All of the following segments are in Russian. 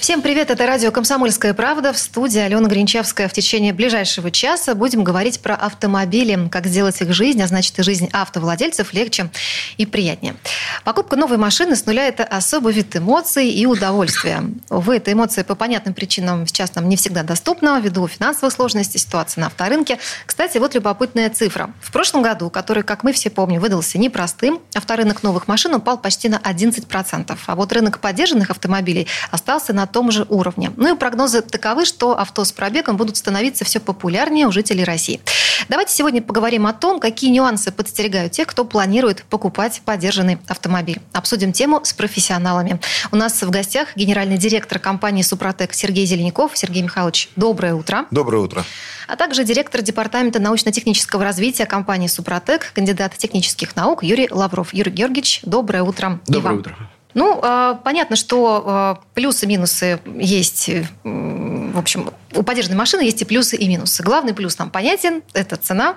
Всем привет, это радио «Комсомольская правда». В студии Алена Гринчевская. В течение ближайшего часа будем говорить про автомобили, как сделать их жизнь, а значит и жизнь автовладельцев легче и приятнее. Покупка новой машины с нуля – это особый вид эмоций и удовольствия. Увы, эта эмоция по понятным причинам сейчас нам не всегда доступна, ввиду финансовых сложностей, ситуации на авторынке. Кстати, вот любопытная цифра. В прошлом году, который, как мы все помним, выдался непростым, авторынок новых машин упал почти на 11%. А вот рынок поддержанных автомобилей остался на том же уровне. Ну и прогнозы таковы, что авто с пробегом будут становиться все популярнее у жителей России. Давайте сегодня поговорим о том, какие нюансы подстерегают тех, кто планирует покупать поддержанный автомобиль. Обсудим тему с профессионалами. У нас в гостях генеральный директор компании «Супротек» Сергей Зеленяков. Сергей Михайлович, доброе утро. Доброе утро. А также директор департамента научно-технического развития компании «Супротек», кандидат технических наук Юрий Лавров. Юрий Георгиевич, доброе утро. Доброе утро. Ну, э, понятно, что э, плюсы-минусы есть. э, В общем, у поддержанной машины есть и плюсы, и минусы. Главный плюс нам понятен – это цена.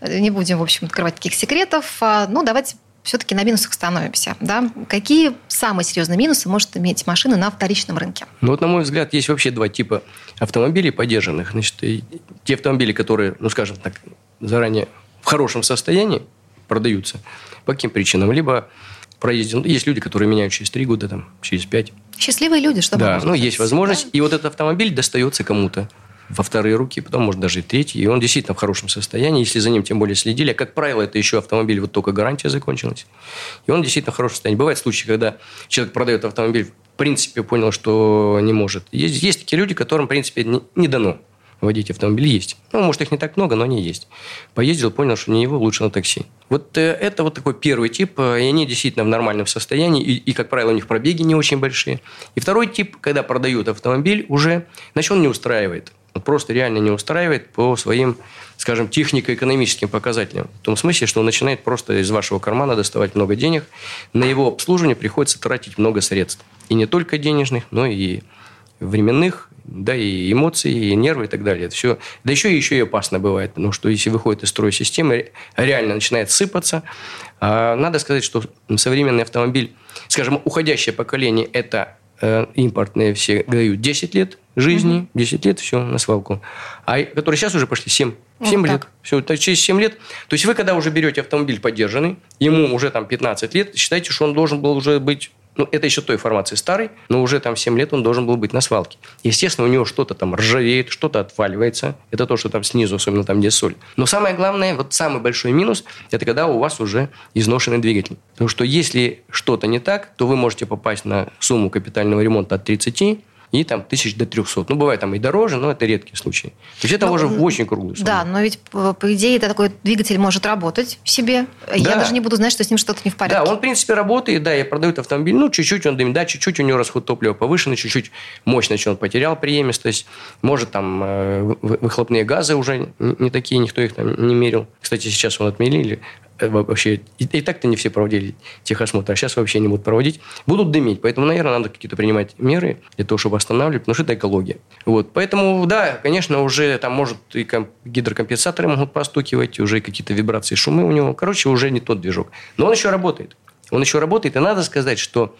Э, Не будем, в общем, открывать таких секретов. А, Ну, давайте все-таки на минусах остановимся. Да? Какие самые серьезные минусы может иметь машина на вторичном рынке? Ну вот, на мой взгляд, есть вообще два типа автомобилей поддержанных. Значит, те автомобили, которые, ну, скажем так, заранее в хорошем состоянии продаются. По каким причинам? Либо проезден. Есть люди, которые меняют через три года, там, через пять. Счастливые люди, что да, ну, есть возможность. Да. И вот этот автомобиль достается кому-то во вторые руки, потом, может, даже и третий. И он действительно в хорошем состоянии, если за ним тем более следили. А, как правило, это еще автомобиль, вот только гарантия закончилась. И он действительно в хорошем состоянии. Бывают случаи, когда человек продает автомобиль, в принципе, понял, что не может. Есть, есть такие люди, которым, в принципе, не, не дано водить автомобиль. Есть. Ну, может, их не так много, но они есть. Поездил, понял, что не его, лучше на такси. Вот э, это вот такой первый тип, э, и они действительно в нормальном состоянии, и, и, как правило, у них пробеги не очень большие. И второй тип, когда продают автомобиль уже, значит, он не устраивает. Он просто реально не устраивает по своим, скажем, технико-экономическим показателям. В том смысле, что он начинает просто из вашего кармана доставать много денег. На его обслуживание приходится тратить много средств. И не только денежных, но и временных, да, и эмоции, и нервы и так далее. Это все. Да еще и еще и опасно бывает, потому что если выходит из строя системы, реально начинает сыпаться. А надо сказать, что современный автомобиль, скажем, уходящее поколение – это э, импортные все дают 10 лет жизни, 10 лет, все, на свалку. А которые сейчас уже пошли 7, 7 Вот лет. так. Все, так через 7 лет. То есть вы, когда уже берете автомобиль поддержанный, ему уже там 15 лет, считайте, что он должен был уже быть ну, это еще той формации старой, но уже там 7 лет он должен был быть на свалке. Естественно, у него что-то там ржавеет, что-то отваливается. Это то, что там снизу, особенно там, где соль. Но самое главное, вот самый большой минус, это когда у вас уже изношенный двигатель. Потому что если что-то не так, то вы можете попасть на сумму капитального ремонта от 30 и там тысяч до 300. Ну, бывает там и дороже, но это редкие случаи. То есть это Ну, уже в очень круглую сумму. Да, но ведь, по по идее, это такой двигатель может работать себе. Я Да. даже не буду знать, что с ним что-то не в порядке. Да, он, в принципе, работает, да, и продают автомобиль, ну, чуть-чуть он дымит, да, чуть-чуть у него расход топлива повышенный, чуть-чуть мощность он потерял преемистость, может, там, э, вы- выхлопные газы уже не такие, никто их там не мерил. Кстати, сейчас он отменили, э, вообще, и, и так-то не все проводили техосмотр, а сейчас вообще не будут проводить. Будут дымить, поэтому, наверное, надо какие-то принимать меры для того, чтобы останавливать, потому что это экология. Вот, поэтому, да, конечно, уже там, может, и ком- гидрокомпенсаторы могут постукивать, уже какие-то вибрации, шумы у него. Короче, уже не тот движок. Но он еще работает. Он еще работает, и надо сказать, что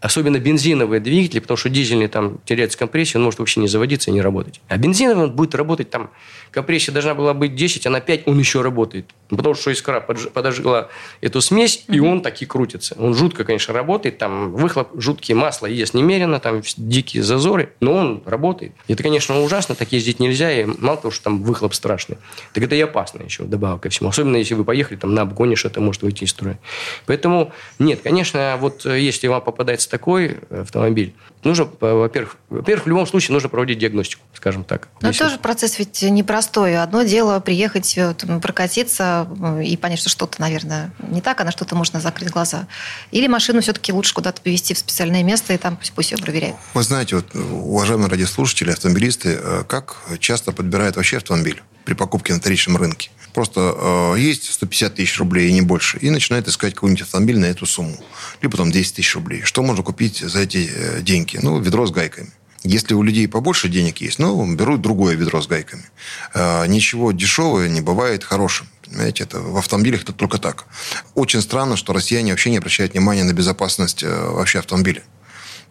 особенно бензиновые двигатели, потому что дизельный там теряется компрессия, он может вообще не заводиться и не работать. А бензиновый он будет работать там, компрессия должна была быть 10, а на 5 он еще работает. Потому что искра подожгла эту смесь, и он так и крутится. Он жутко, конечно, работает, там выхлоп жуткий, масло ест немерено, там дикие зазоры, но он работает. Это, конечно, ужасно, так ездить нельзя, и мало того, что там выхлоп страшный, так это и опасно еще, добавок ко всему. Особенно, если вы поехали там на обгоне, что-то может выйти из строя. Поэтому, нет, конечно, вот э, если вам попадается такой э, автомобиль, нужно, э, во-первых, во-первых, в любом случае нужно проводить диагностику, скажем так. Но Если- тоже процесс ведь непростой. Одно дело приехать, там, прокатиться и понять, что что-то, наверное, не так, а на что-то можно закрыть глаза. Или машину все-таки лучше куда-то повезти в специальное место, и там пусть, пусть ее проверяют. Вы знаете, вот, уважаемые радиослушатели, автомобилисты, как часто подбирают вообще автомобиль при покупке на вторичном рынке? Просто э, есть 150 тысяч рублей и не больше, и начинает искать какой-нибудь автомобиль на эту сумму. Либо там 10 тысяч рублей. Что можно купить за эти э, деньги? Ну, ведро с гайками. Если у людей побольше денег есть, ну, берут другое ведро с гайками. Э, ничего дешевого не бывает хорошим. Понимаете, это в автомобилях это только так. Очень странно, что россияне вообще не обращают внимания на безопасность э, вообще автомобиля.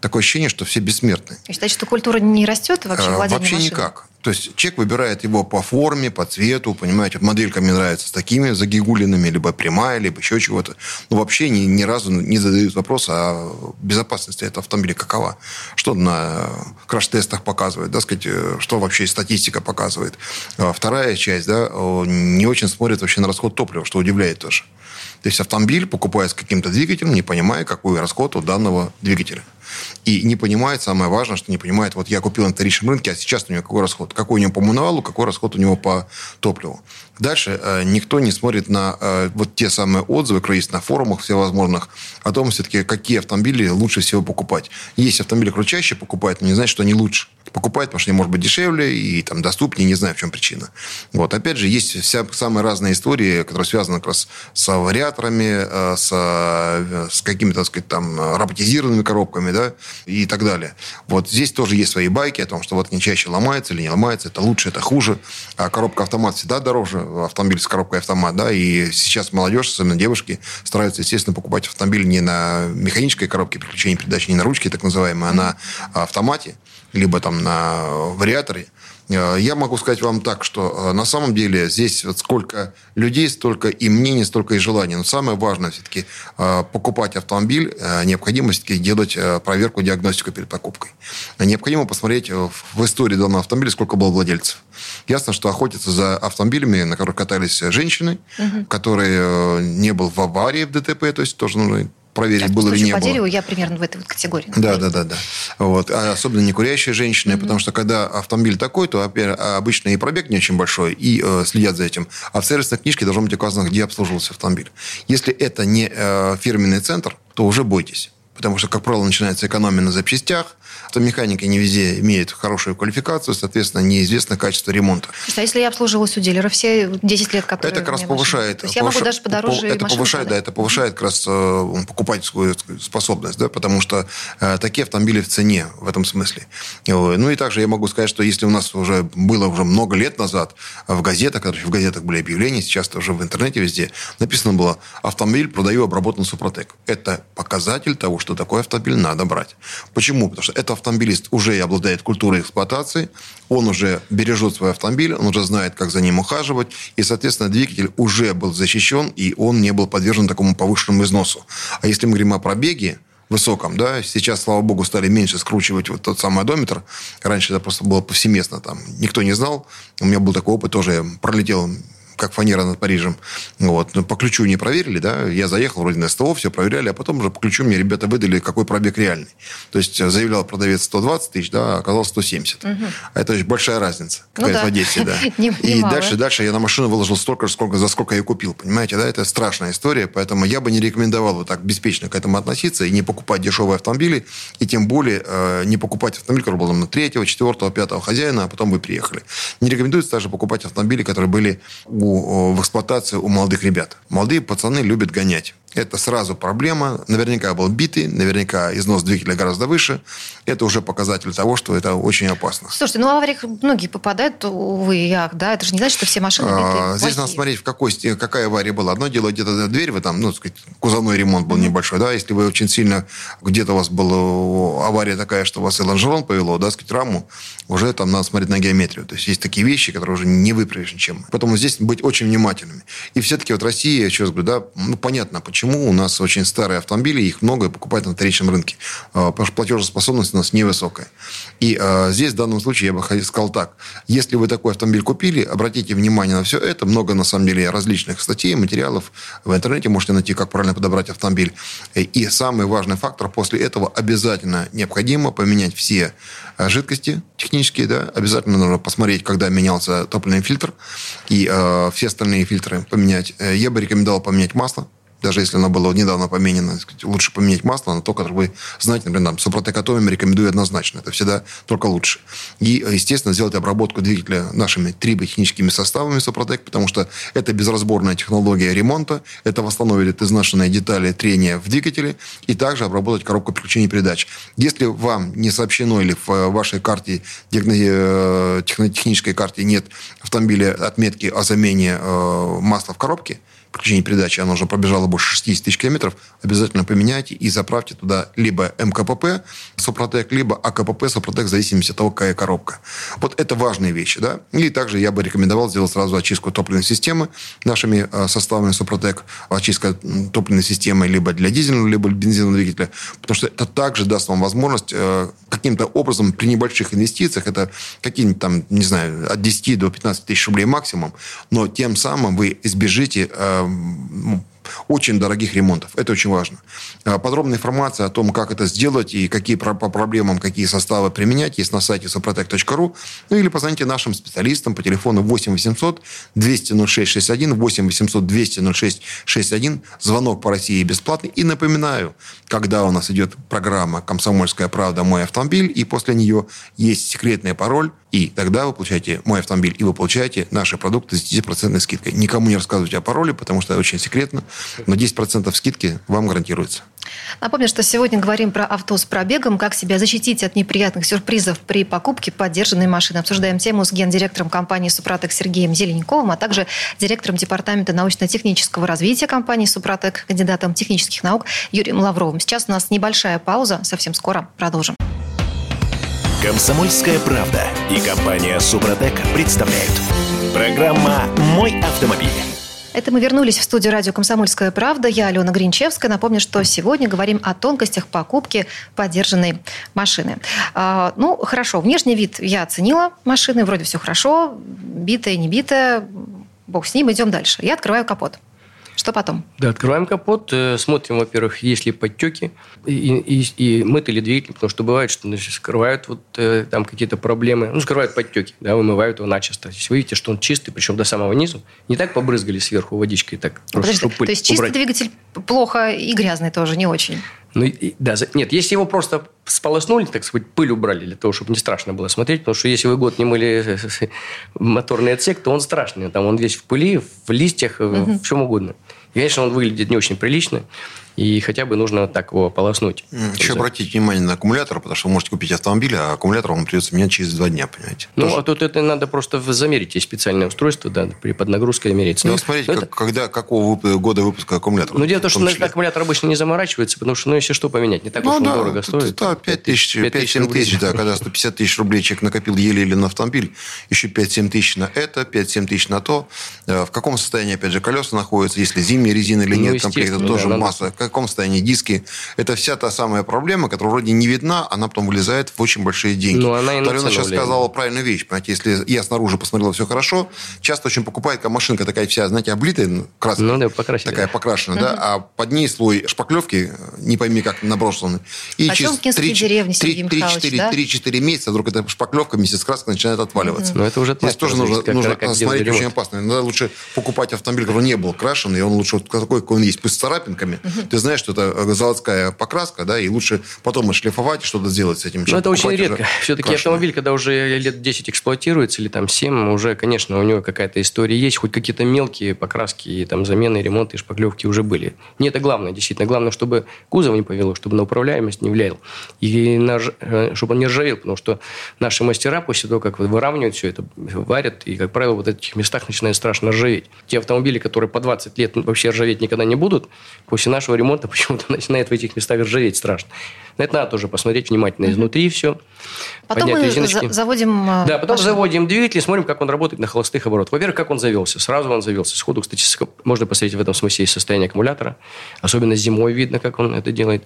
Такое ощущение, что все бессмертны. Считаете, что культура не растет вообще Э, владения Вообще машиной? никак. То есть человек выбирает его по форме, по цвету, понимаете, вот моделька мне нравится с такими загигулинами, либо прямая, либо еще чего-то. Но вообще ни, ни разу не задают вопрос о безопасности этого автомобиля какова. Что на краш-тестах показывает, да, сказать, э, что вообще статистика показывает. А Вторая часть, да, не очень смотрит вообще на расход топлива, что удивляет тоже. То есть автомобиль покупает с каким-то двигателем, не понимая, какой расход у данного двигателя. И не понимает, самое важное, что не понимает, вот я купил на вторичном рынке, а сейчас у него какой расход? Какой у него по мануалу, какой расход у него по топливу? Дальше э, никто не смотрит на э, вот те самые отзывы, которые есть на форумах всевозможных, о том, все-таки, какие автомобили лучше всего покупать. Есть автомобили, чаще покупают, но не значит, что они лучше. Покупают, потому что они, может быть, дешевле и там доступнее, не знаю, в чем причина. Вот. Опять же, есть вся самые разные истории, которые связаны как раз с вариаторами, э, с, э, с какими-то, так сказать, там, роботизированными коробками, да, и так далее. Вот здесь тоже есть свои байки о том, что вот не чаще ломается или не ломается, это лучше, это хуже. А коробка автомат всегда дороже, автомобиль с коробкой автомат, да, и сейчас молодежь, особенно девушки, стараются, естественно, покупать автомобиль не на механической коробке переключения передач, не на ручке, так называемой, а на автомате, либо там на вариаторе. Э, Я могу сказать вам так, что э, на самом деле здесь вот сколько людей, столько и мнений, столько и желаний. Но самое важное все-таки э, покупать автомобиль, необходимо все-таки делать проверку, диагностику перед покупкой. Необходимо посмотреть в истории данного автомобиля, сколько было владельцев. Ясно, что охотятся за автомобилями, на которых катались женщины, которые э, не был в аварии в ДТП, то есть тоже нужно проверить, Так, было «Стучу не по было. дереву» я примерно в этой вот категории. Да, да, да, да. Вот. А особенно не курящие женщины, потому что когда автомобиль такой, то опять, обычно и пробег не очень большой, и э, следят за этим. А в сервисной книжке должно быть указано, где обслуживался автомобиль. Если это не э, фирменный центр, то уже бойтесь. Потому что, как правило, начинается экономия на запчастях, автомеханики не везде имеют хорошую квалификацию, соответственно, неизвестно качество ремонта. Слушайте, а если я обслуживалась у дилера все 10 лет, которые Это как раз повышает. То есть я могу даже подороже по- Это повышает, да, это повышает как раз э, покупательскую способность, да, потому что э, такие автомобили в цене в этом смысле. Э, Ну и также я могу сказать, что если у нас уже было уже много лет назад в газетах, в газетах были объявления, сейчас это уже в интернете везде, написано было «Автомобиль продаю обработан Супротек». Это показатель того, что такой автомобиль надо брать. Почему? Потому что этот автомобилист уже обладает культурой эксплуатации, он уже бережет свой автомобиль, он уже знает, как за ним ухаживать, и, соответственно, двигатель уже был защищен, и он не был подвержен такому повышенному износу. А если мы говорим о пробеге, высоком, да, сейчас, слава богу, стали меньше скручивать вот тот самый одометр. Раньше это просто было повсеместно, там, никто не знал. У меня был такой опыт, тоже пролетел как фанера над Парижем. Вот. Но по ключу не проверили, да. Я заехал вроде на СТО, все проверяли, а потом уже по ключу мне ребята выдали, какой пробег реальный. То есть э, заявлял продавец 120 тысяч, да, а оказалось 170. А это очень большая разница. Ну какая-то да. в Одессе, да. И дальше, дальше я на машину выложил столько же, сколько, за сколько я купил. Понимаете, да? Это страшная история, поэтому я бы не рекомендовал вот так беспечно к этому относиться и не покупать дешевые автомобили, и тем более э, не покупать автомобиль, который был там, на третьего, четвертого, пятого хозяина, а потом вы приехали. Не рекомендуется даже покупать автомобили, которые были у, о, в эксплуатации у молодых ребят. Молодые пацаны любят гонять. Это сразу проблема. Наверняка был битый, наверняка износ двигателя гораздо выше. Это уже показатель того, что это очень опасно. Слушайте, ну в авариях многие попадают, увы и ах, да? Это же не значит, что все машины битые, А, Здесь надо плохие. смотреть, в какой, какая авария была. Одно дело, где-то дверь, вы там, ну, так сказать, кузовной ремонт был небольшой, да, если вы очень сильно, где-то у вас была авария такая, что у вас и лонжерон повело, да, сказать, раму, уже там надо смотреть на геометрию. То есть есть такие вещи, которые уже не выправишь ничем. Поэтому здесь быть очень внимательными. И все-таки вот Россия, еще раз говорю, да, ну, понятно, почему у нас очень старые автомобили, их много покупают на вторичном рынке. А, Потому что платежеспособность у нас невысокая. И а, здесь в данном случае я бы сказал так. Если вы такой автомобиль купили, обратите внимание на все это. Много, на самом деле, различных статей, материалов. В интернете можете найти, как правильно подобрать автомобиль. И самый важный фактор, после этого обязательно необходимо поменять все а, жидкости технические. Да? Обязательно нужно посмотреть, когда менялся топливный фильтр. И а, все остальные фильтры поменять. Э, Я бы рекомендовал поменять масло даже если оно было недавно поменено, лучше поменять масло на то, которое вы знаете, например, там, Супротек Атомим рекомендую однозначно. Это всегда только лучше. И, естественно, сделать обработку двигателя нашими триботехническими составами Супротек, потому что это безразборная технология ремонта, это восстановит изнашенные детали трения в двигателе, и также обработать коробку переключения передач. Если вам не сообщено или в вашей карте, э, технической карте нет автомобиля отметки о замене э, масла в коробке, включения передачи, она уже пробежала больше 60 тысяч километров, обязательно поменяйте и заправьте туда либо МКПП Сопротек, либо АКПП Сопротек, в зависимости от того, какая коробка. Вот это важные вещи. Да? И также я бы рекомендовал сделать сразу очистку топливной системы нашими э, составами Сопротек, очистка топливной системы либо для дизельного, либо бензинового двигателя, потому что это также даст вам возможность э, каким-то образом при небольших инвестициях, это какие-нибудь там, не знаю, от 10 до 15 тысяч рублей максимум, но тем самым вы избежите э, очень дорогих ремонтов. Это очень важно. А, подробная информация о том, как это сделать и какие по проблемам, какие составы применять, есть на сайте soprotec.ru. Ну или позвоните нашим специалистам по телефону 8 800 200 0661, 8 800 200 0661. Звонок по России бесплатный. И напоминаю, когда у нас идет программа «Комсомольская правда. Мой автомобиль», и после нее есть секретный пароль, и тогда вы получаете мой автомобиль, и вы получаете наши продукты с 10% скидкой. Никому не рассказывайте о пароле, потому что это очень секретно, но 10% скидки вам гарантируется. Напомню, что сегодня говорим про авто с пробегом, как себя защитить от неприятных сюрпризов при покупке поддержанной машины. Обсуждаем тему с гендиректором компании «Супротек» Сергеем Зеленниковым, а также директором Департамента научно-технического развития компании «Супротек», кандидатом технических наук Юрием Лавровым. Сейчас у нас небольшая пауза, совсем скоро продолжим. Комсомольская правда и компания «Супротек» представляют. Программа «Мой автомобиль». Это мы вернулись в студию радио «Комсомольская правда». Я Алена Гринчевская. Напомню, что сегодня говорим о тонкостях покупки поддержанной машины. А, ну, хорошо, внешний вид я оценила машины, вроде все хорошо, битая, не битая, бог с ним, идем дальше. Я открываю капот. Что потом? Да, открываем капот, э, смотрим, во-первых, есть ли подтеки и, и, и мыты ли двигатель, потому что бывает, что значит, скрывают вот э, там какие-то проблемы, ну, скрывают подтеки, да, вымывают его начисто. Если вы видите, что он чистый, причем до самого низу, не так побрызгали сверху водичкой, так просто, Подожди, то есть чистый убрать. двигатель плохо и грязный тоже не очень? Ну, да, нет, если его просто сполоснули, так сказать, пыль убрали для того, чтобы не страшно было смотреть, потому что если вы год не мыли моторный отсек, то он страшный. Там он весь в пыли, в листьях, угу. в чем угодно. И, конечно, он выглядит не очень прилично и хотя бы нужно так его полоснуть. Еще обратите внимание на аккумулятор, потому что вы можете купить автомобиль, а аккумулятор вам придется менять через два дня, понимаете? Ну, Тоже... а тут это надо просто замерить. Есть специальное устройство, да, при под нагрузкой мерить. Ну, Но, смотрите, как, это... когда, какого года выпуска аккумулятора. Ну, дело в том, что числе. аккумулятор обычно не заморачивается, потому что, ну, если что, поменять, не так ну, уж да, дорого стоит. Да, 5 тысяч, 5-7 тысяч, да, когда 150 тысяч рублей человек накопил еле-еле на автомобиль, еще 5-7 тысяч на это, 5-7 тысяч на то. Э, в каком состоянии, опять же, колеса находятся, если зимняя резина или ну, нет, комплекта тоже да, масса. В каком состоянии диск диски. Это вся та самая проблема, которая вроде не видна, она потом вылезает в очень большие деньги. Ну, она и Тарина сейчас сказала правильную вещь. Понимаете, если я снаружи посмотрел, все хорошо, часто очень покупает, как машинка такая вся, знаете, облитая, ну, краской. Ну, да, покрасили. Такая покрашенная, да, а под ней слой шпаклевки, не пойми как наброшенный. И а через 3-4 месяца вдруг эта шпаклевка вместе с краской начинает отваливаться. Но это уже Здесь тоже нужно, нужно смотреть очень опасно. Надо лучше покупать автомобиль, который не был крашен, и он лучше вот такой, какой он есть, пусть с царапинками. Ты знаешь, что это заводская покраска, да, и лучше потом отшлифовать и что-то сделать с этим. Ну, это очень редко. Все-таки крашеный. автомобиль, когда уже лет 10 эксплуатируется, или там 7, уже, конечно, у него какая-то история есть, хоть какие-то мелкие покраски, и там замены, ремонты, шпаклевки уже были. Не это главное, действительно. Главное, чтобы кузов не повело, чтобы на управляемость не влиял. И на, э, чтобы он не ржавел, потому что наши мастера после того, как выравнивают все это, варят, и, как правило, вот в этих местах начинает страшно ржаветь. Те автомобили, которые по 20 лет вообще ржаветь никогда не будут, после нашего ремонта почему-то начинает в этих местах ржаветь страшно. На это надо тоже посмотреть внимательно изнутри все. Потом мы резиночки. заводим... Э, да, потом машину. заводим двигатель, смотрим, как он работает на холостых оборотах. Во-первых, как он завелся. Сразу он завелся. Сходу, кстати, можно посмотреть в этом смысле состояние аккумулятора. Особенно зимой видно, как он это делает.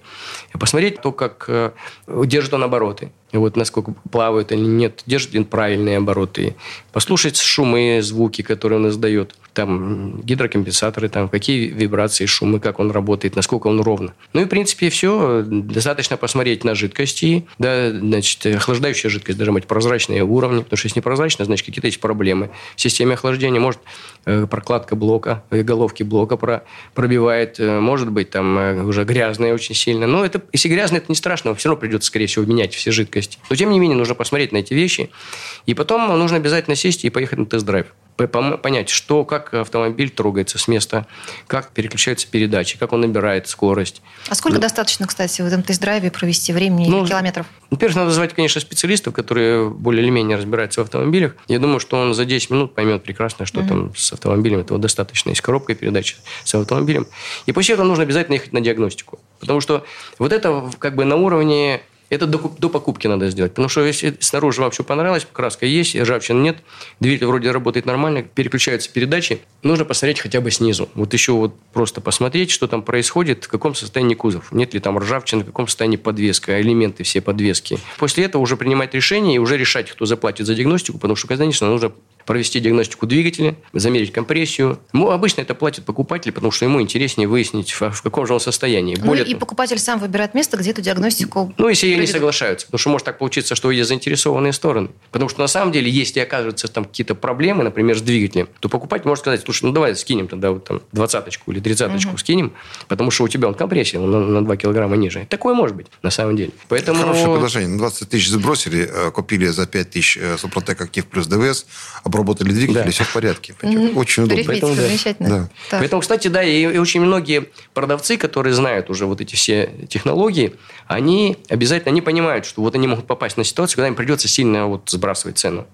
И посмотреть то, как э, держит он обороты. И вот насколько плавают или нет, держит ли он правильные обороты. Послушать шумы, звуки, которые он издает. Там гидрокомпенсаторы, там какие вибрации, шумы, как он работает, насколько он ровно. Ну и, в принципе, все. Достаточно посмотреть на жидкости, да, значит, охлаждающая жидкость должна быть прозрачные уровни, потому что если непрозрачная, значит, какие-то есть проблемы в системе охлаждения. Может, э, прокладка блока, э, головки блока про, пробивает, э, может быть, там уже грязная очень сильно. Но это, если грязно, это не страшно, все равно придется, скорее всего, менять все жидкости. Но, тем не менее, нужно посмотреть на эти вещи, и потом нужно обязательно сесть и поехать на тест-драйв понять, что, как автомобиль трогается с места, как переключаются передачи, как он набирает скорость. А сколько ну, достаточно, кстати, в этом тест-драйве провести времени ну, километров? Во-первых, надо звать, конечно, специалистов, которые более или менее разбираются в автомобилях. Я думаю, что он за 10 минут поймет прекрасно, что угу. там с автомобилем этого достаточно, и с коробкой передач с автомобилем. И после этого нужно обязательно ехать на диагностику. Потому что вот это как бы на уровне это до, до покупки надо сделать. Потому что если снаружи вам все понравилось, краска есть, ржавчины нет, двигатель вроде работает нормально, переключаются передачи, нужно посмотреть хотя бы снизу. Вот еще вот просто посмотреть, что там происходит, в каком состоянии кузов. Нет ли там ржавчины, в каком состоянии подвеска, элементы все подвески. После этого уже принимать решение и уже решать, кто заплатит за диагностику, потому что, конечно, нужно провести диагностику двигателя, замерить компрессию. Ну, обычно это платит покупатель, потому что ему интереснее выяснить, в каком же он состоянии. Ну, Более и того, покупатель сам выбирает место, где эту диагностику Ну, если проведут. не соглашаются. Потому что может так получиться, что есть заинтересованные стороны. Потому что на самом деле, если оказываются там какие-то проблемы, например, с двигателем, то покупатель может сказать, слушай, ну давай скинем тогда вот там двадцаточку или тридцаточку угу. скинем, потому что у тебя он компрессия на, на 2 килограмма ниже. Такое может быть, на самом деле. Поэтому... Хорошее предложение. 20 тысяч сбросили, э, купили за 5 тысяч э, Супротек Актив плюс ДВС, обработали двигатель, да. все в порядке. Очень удобно. Поэтому, замечательно. Да. Да. Поэтому, кстати, да, и, и очень многие продавцы, которые знают уже вот эти все технологии, они обязательно, они понимают, что вот они могут попасть на ситуацию, когда им придется сильно вот сбрасывать цену.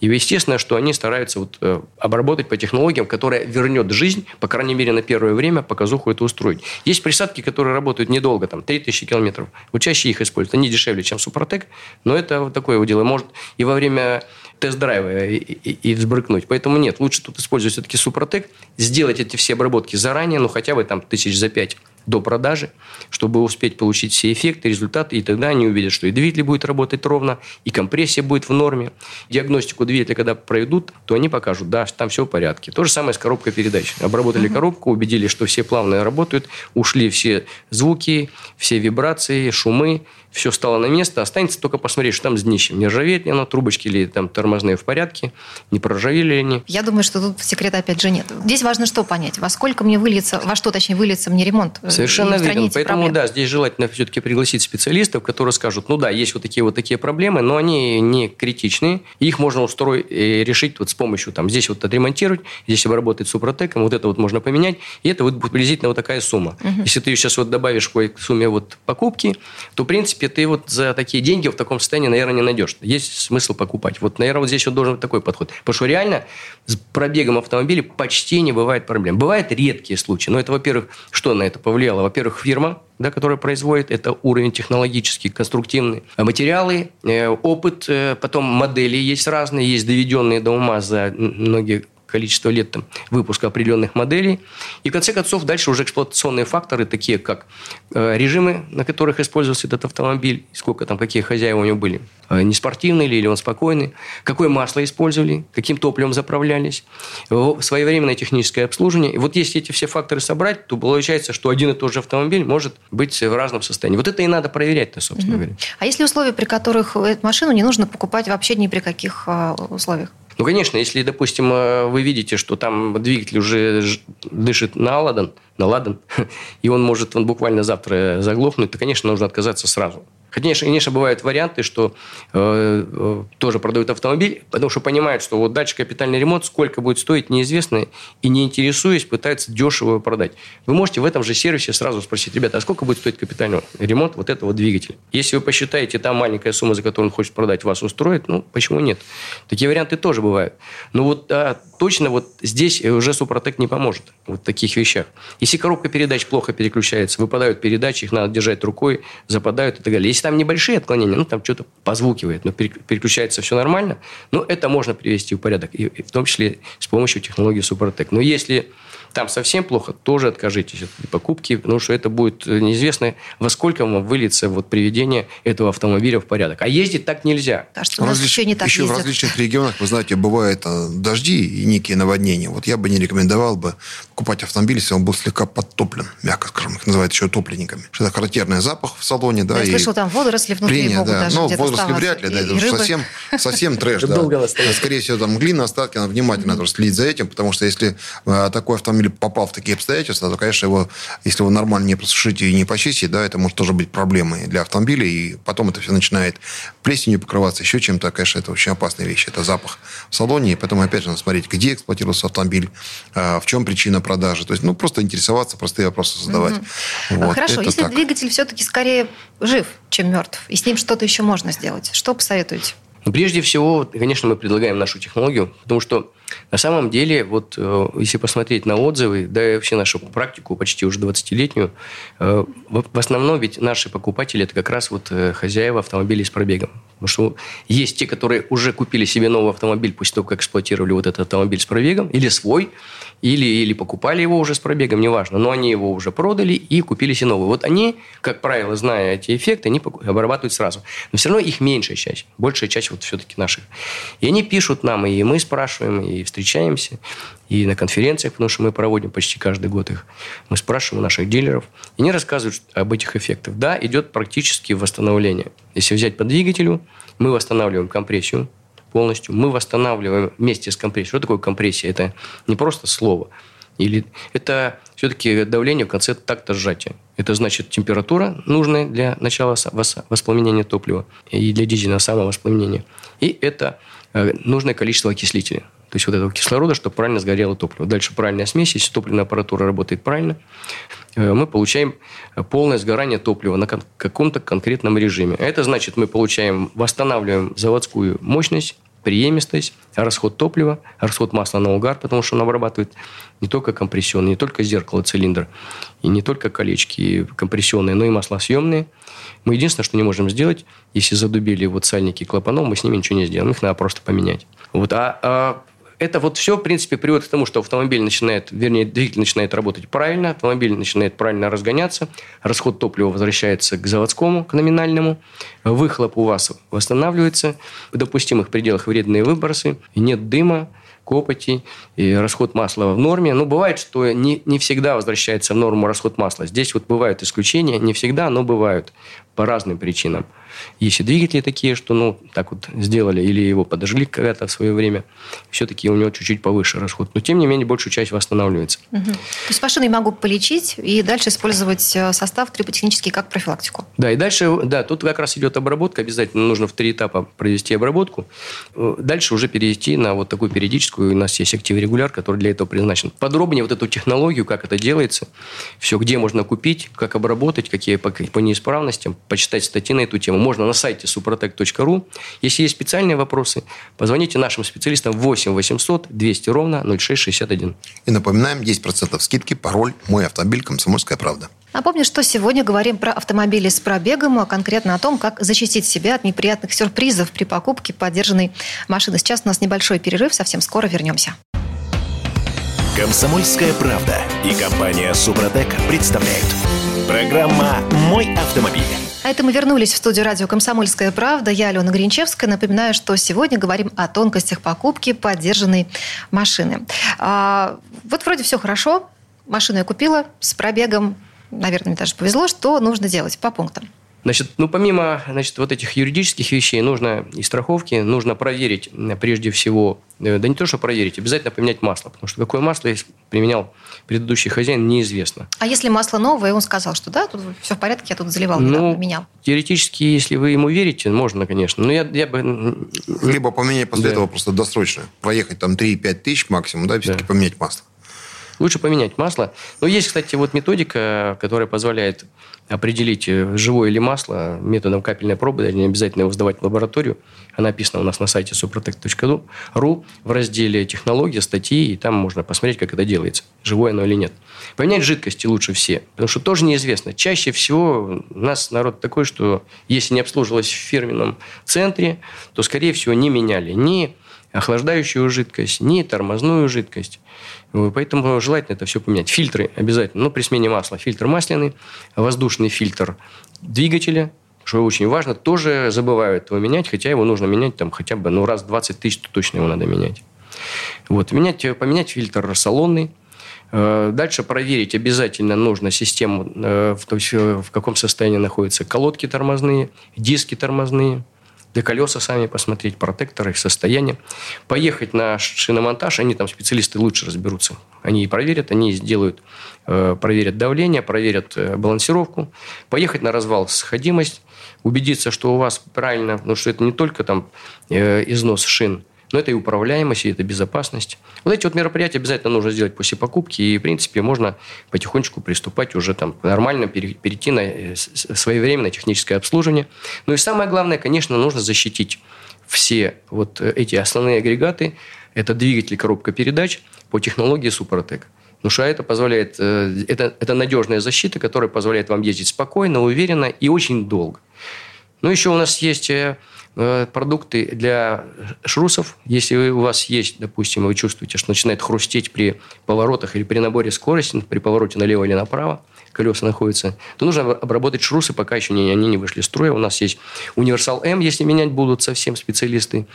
И естественно, что они стараются вот, э, обработать по технологиям, которая вернет жизнь, по крайней мере, на первое время показуху это устроить. Есть присадки, которые работают недолго, там, 3000 километров. Вот чаще их используют. Они дешевле, чем Супротек, но это вот такое вот дело. Может и во время тест-драйва и, и, и взбрыкнуть. Поэтому нет, лучше тут использовать все-таки Супротек, сделать эти все обработки заранее, ну хотя бы там тысяч за пять до продажи, чтобы успеть получить все эффекты, результаты, и тогда они увидят, что и двигатель будет работать ровно, и компрессия будет в норме. Диагностику двигателя, когда проведут, то они покажут, да, там все в порядке. То же самое с коробкой передач. Обработали угу. коробку, убедились, что все плавно работают, ушли все звуки, все вибрации, шумы, все стало на место, останется только посмотреть, что там с днищем. Не ржавеет ли оно, трубочки или там тормозные в порядке, не проржавели ли они. Я думаю, что тут секрета опять же нет. Здесь важно что понять, во сколько мне выльется, во что точнее выльется мне ремонт. Э, Совершенно верно. Поэтому, проблемы. да, здесь желательно все-таки пригласить специалистов, которые скажут, ну да, есть вот такие вот такие проблемы, но они не критичные, их можно устроить и решить вот с помощью, там, здесь вот отремонтировать, здесь обработать супротеком, вот это вот можно поменять, и это вот приблизительно вот такая сумма. Угу. Если ты сейчас вот добавишь к сумме вот покупки, то, в принципе, принципе, ты вот за такие деньги в таком состоянии, наверное, не найдешь. Есть смысл покупать. Вот, наверное, вот здесь вот должен быть такой подход. Потому что реально с пробегом автомобиля почти не бывает проблем. Бывают редкие случаи. Но это, во-первых, что на это повлияло? Во-первых, фирма, да, которая производит, это уровень технологический, конструктивный. А материалы, э, опыт, э, потом модели есть разные, есть доведенные до ума за многие количество лет там, выпуска определенных моделей. И, в конце концов, дальше уже эксплуатационные факторы, такие как э, режимы, на которых использовался этот автомобиль, сколько там, какие хозяева у него были, э, не спортивный ли, или он спокойный, какое масло использовали, каким топливом заправлялись, своевременное техническое обслуживание. И вот если эти все факторы собрать, то получается, что один и тот же автомобиль может быть в разном состоянии. Вот это и надо проверять-то, собственно угу. говоря. А есть ли условия, при которых эту машину не нужно покупать вообще ни при каких э, условиях? Ну, конечно, если, допустим, э, вы видите, что там двигатель уже дышит на ладан, на ладан, и он может он буквально завтра заглохнуть, то, конечно, нужно отказаться сразу. Конечно, конечно, бывают варианты, что э, э, тоже продают автомобиль, потому что понимают, что вот дальше капитальный ремонт, сколько будет стоить, неизвестно, и не интересуясь, пытаются дешево продать. Вы можете в этом же сервисе сразу спросить, ребята, а сколько будет стоить капитальный ремонт вот этого двигателя? Если вы посчитаете, там маленькая сумма, за которую он хочет продать, вас устроит, ну, почему нет? Такие варианты тоже бывают. Но вот а, точно вот здесь уже Супротек не поможет вот в таких вещах. Если коробка передач плохо переключается, выпадают передачи, их надо держать рукой, западают и так далее. Если там небольшие отклонения, ну, там что-то позвукивает, но переключается все нормально, ну, это можно привести в порядок, и в том числе с помощью технологии Супротек. Но если там совсем плохо, тоже откажитесь от покупки, потому что это будет неизвестно, во сколько вам выльется вот приведение этого автомобиля в порядок. А ездить так нельзя. Кажется, у нас Различ- еще не так еще в ездят. различных регионах, вы знаете, бывают э, дожди и некие наводнения. Вот я бы не рекомендовал бы покупать автомобиль, если он был слегка подтоплен, мягко скажем. Их называют еще топленниками. Что это характерный запах в салоне. Да, Я и слышал, там водоросли внутри трение, могут да. даже Ну, где-то возраст оставаться. вряд ли, да, И- это и совсем, совсем трэш, да. Скорее всего, там глина, остатки, надо внимательно следить за этим, потому что если э, такой автомобиль попал в такие обстоятельства, то, конечно, его, если его нормально не просушить и не почистить, да, это может тоже быть проблемой для автомобиля, и потом это все начинает плесенью покрываться, еще чем-то, конечно, это очень опасная вещь, это запах в салоне, и поэтому, опять же, надо смотреть, где эксплуатировался автомобиль, э, в чем причина продажи, то есть, ну, просто интересоваться, простые вопросы задавать. А, Вот, Хорошо, это если так. двигатель все-таки скорее жив, чем мертв, и с ним что-то еще можно сделать, что посоветуете? Ну, прежде всего, конечно, мы предлагаем нашу технологию, потому что на самом деле, вот э, если посмотреть на отзывы, да и вообще нашу практику, почти уже 20-летнюю, э, в основном ведь наши покупатели – это как раз вот э, хозяева автомобилей с пробегом. Потому что есть те, которые уже купили себе новый автомобиль после того, как эксплуатировали вот этот автомобиль с пробегом, или свой, или, или покупали его уже с пробегом, неважно, но они его уже продали и купили себе новый. Вот они, как правило, зная эти эффекты, они обрабатывают сразу. Но все равно их меньшая часть. Большая часть вот все-таки наших. И они пишут нам, и мы спрашиваем, и встречаемся, и на конференциях, потому что мы проводим почти каждый год их. Мы спрашиваем у наших дилеров, и они рассказывают об этих эффектах. Да, идет практически восстановление. Если взять по двигателю, мы восстанавливаем компрессию, полностью. Мы восстанавливаем вместе с компрессией. Что такое компрессия? Это не просто слово. Или это все-таки давление в конце такта сжатия. Это значит температура нужная для начала воспламенения топлива и для дизельного самовоспламенения. И это э, нужное количество окислителя. То есть вот этого кислорода, чтобы правильно сгорело топливо. Дальше правильная смесь. Если топливная аппаратура работает правильно, э, мы получаем полное сгорание топлива на каком-то конкретном режиме. А Это значит, мы получаем, восстанавливаем заводскую мощность, преемистость, расход топлива, расход масла на угар, потому что он обрабатывает не только компрессионные, не только зеркало цилиндра, и не только колечки компрессионные, но и маслосъемные. Мы единственное, что не можем сделать, если задубили вот сальники клапанов, мы с ними ничего не сделаем, их надо просто поменять. Вот, а, а это вот все, в принципе, приводит к тому, что автомобиль начинает, вернее, двигатель начинает работать правильно, автомобиль начинает правильно разгоняться, расход топлива возвращается к заводскому, к номинальному, выхлоп у вас восстанавливается, в допустимых пределах вредные выбросы, нет дыма, копоти, и расход масла в норме. Но бывает, что не, не всегда возвращается в норму расход масла. Здесь вот бывают исключения, не всегда, но бывают по разным причинам. Есть и двигатели такие, что, ну, так вот сделали, или его подожгли когда-то в свое время, все-таки у него чуть-чуть повыше расход. Но, тем не менее, большую часть восстанавливается. Мгм. То есть машину я могу полечить и дальше использовать э, состав триботехнический как профилактику. Да, и дальше, да, тут как раз идет обработка. Обязательно нужно в три этапа провести обработку. Э, Дальше уже перейти на вот такую периодическую. У нас есть актив регуляр, который для этого предназначен. Подробнее вот эту технологию, как это делается, все, где можно купить, как обработать, какие по, по неисправностям, почитать статьи на эту тему. Можно на сайте suprotec.ru. Если есть специальные вопросы, позвоните нашим специалистам 8 800 200 ровно 0661. И напоминаем, 10% скидки, пароль «Мой автомобиль. Комсомольская правда». Напомню, что сегодня говорим про автомобили с пробегом, а конкретно о том, как защитить себя от неприятных сюрпризов при покупке поддержанной машины. Сейчас у нас небольшой перерыв, совсем скоро вернемся. Комсомольская правда и компания Супротек представляют. Программа «Мой автомобиль». А это мы вернулись в студию радио «Комсомольская правда». Я Алена Гринчевская. Напоминаю, что сегодня говорим о тонкостях покупки поддержанной машины. А, вот вроде все хорошо. Машину я купила с пробегом. Наверное, мне даже повезло. Что нужно делать по пунктам? Значит, ну, помимо значит, вот этих юридических вещей, нужно и страховки, нужно проверить прежде всего, э, да не то, что проверить, обязательно поменять масло, потому что какое масло применял предыдущий хозяин, неизвестно. А если масло новое, и он сказал, что да, тут все в порядке, я тут заливал, Ну, менял. Теоретически, если вы ему верите, можно, конечно. Но я, я бы... Либо поменять после Да. этого просто досрочно. Проехать там 3-5 тысяч максимум, да, все-таки Да. поменять масло. Лучше поменять масло. Но есть, кстати, вот методика, которая позволяет определить, э, живое или масло методом капельной пробы, даже не обязательно его сдавать в лабораторию. Она написана у нас на сайте suprotec.ru в разделе «Технологии», статьи, и там можно посмотреть, как это делается, живое оно или нет. Поменять жидкости лучше все, потому что тоже неизвестно. Чаще всего у нас народ такой, что если не обслуживалось в фирменном центре, то, скорее всего, не меняли ни охлаждающую жидкость, ни тормозную жидкость. Поэтому желательно это все поменять. Фильтры обязательно. Ну, при смене масла фильтр масляный, воздушный фильтр двигателя, что очень важно, тоже забывают его менять, хотя его нужно менять там хотя бы ну, раз в 20 тысяч, то точно его надо менять. Вот. Менять, поменять фильтр салонный, Э, дальше проверить обязательно нужно систему, э, э, в каком состоянии находятся колодки тормозные, диски тормозные, да колеса сами посмотреть, протекторы, их состояние. Поехать на шиномонтаж, они там специалисты лучше разберутся. Они и проверят, они сделают, проверят давление, проверят балансировку. Поехать на развал сходимость, убедиться, что у вас правильно, ну что это не только там износ шин, но это и управляемость, и это безопасность. Вот эти вот мероприятия обязательно нужно сделать после покупки, и, в принципе, можно потихонечку приступать уже там нормально, перейти на э, своевременное техническое обслуживание. Ну и самое главное, конечно, нужно защитить все вот э, эти основные агрегаты. Это двигатель, коробка передач по технологии Супротек. Потому что это позволяет, э, это, это надежная защита, которая позволяет вам ездить спокойно, уверенно и очень долго. Ну, еще у нас есть продукты для шрусов. Если у вас есть, допустим, вы чувствуете, что начинает хрустеть при поворотах или при наборе скорости, при повороте налево или направо, колеса находятся, то нужно обработать шрусы, пока еще не, они не вышли из строя. У нас есть универсал М, если менять будут совсем специалисты,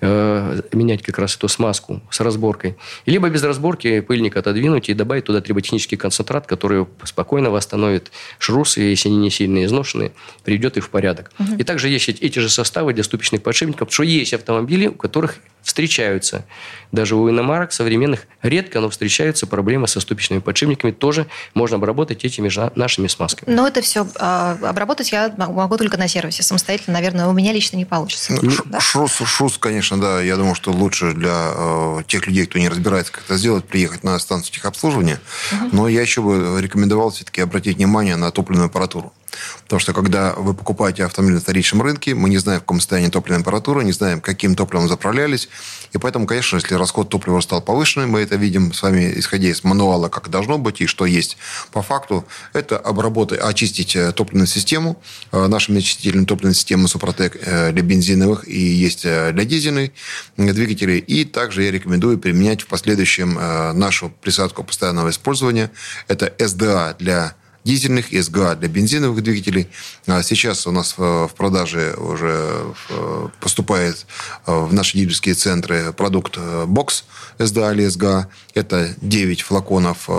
э, менять как раз эту смазку с разборкой. Либо без разборки пыльник отодвинуть и добавить туда триботехнический концентрат, который спокойно восстановит шрусы, если они не сильно изношены, приведет их в порядок. Угу. И также есть эти же составы для ступичных подшипников, что есть автомобили, у которых встречаются. Даже у иномарок современных редко, но встречаются проблемы со ступичными подшипниками. Тоже можно обработать этими же нашими смазками. Но это все а, обработать я могу только на сервисе. Самостоятельно, наверное, у меня лично не получится. Ну, да? Шрус, шрус, конечно, да. Я думаю, что лучше для э, тех людей, кто не разбирается, как это сделать, приехать на станцию техобслуживания. Угу. Но я еще бы рекомендовал все-таки обратить внимание на топливную аппаратуру. Потому что когда вы покупаете автомобиль на вторичном рынке, мы не знаем, в каком состоянии топливная аппаратура, не знаем, каким топливом заправлялись. И поэтому, конечно, если расход топлива стал повышенным, мы это видим с вами, исходя из мануала, как должно быть и что есть по факту, это обработать, очистить э, топливную систему. Э, Нашими очистителями топливной системы Супротек э, для бензиновых и есть для дизельных двигателей. И также я рекомендую применять в последующем нашу присадку постоянного использования. Это СДА для дизельных, СГА для бензиновых двигателей. А сейчас у нас в продаже уже поступает в наши дилерские центры продукт бокс СДА или СГА. Это 9 флаконов э,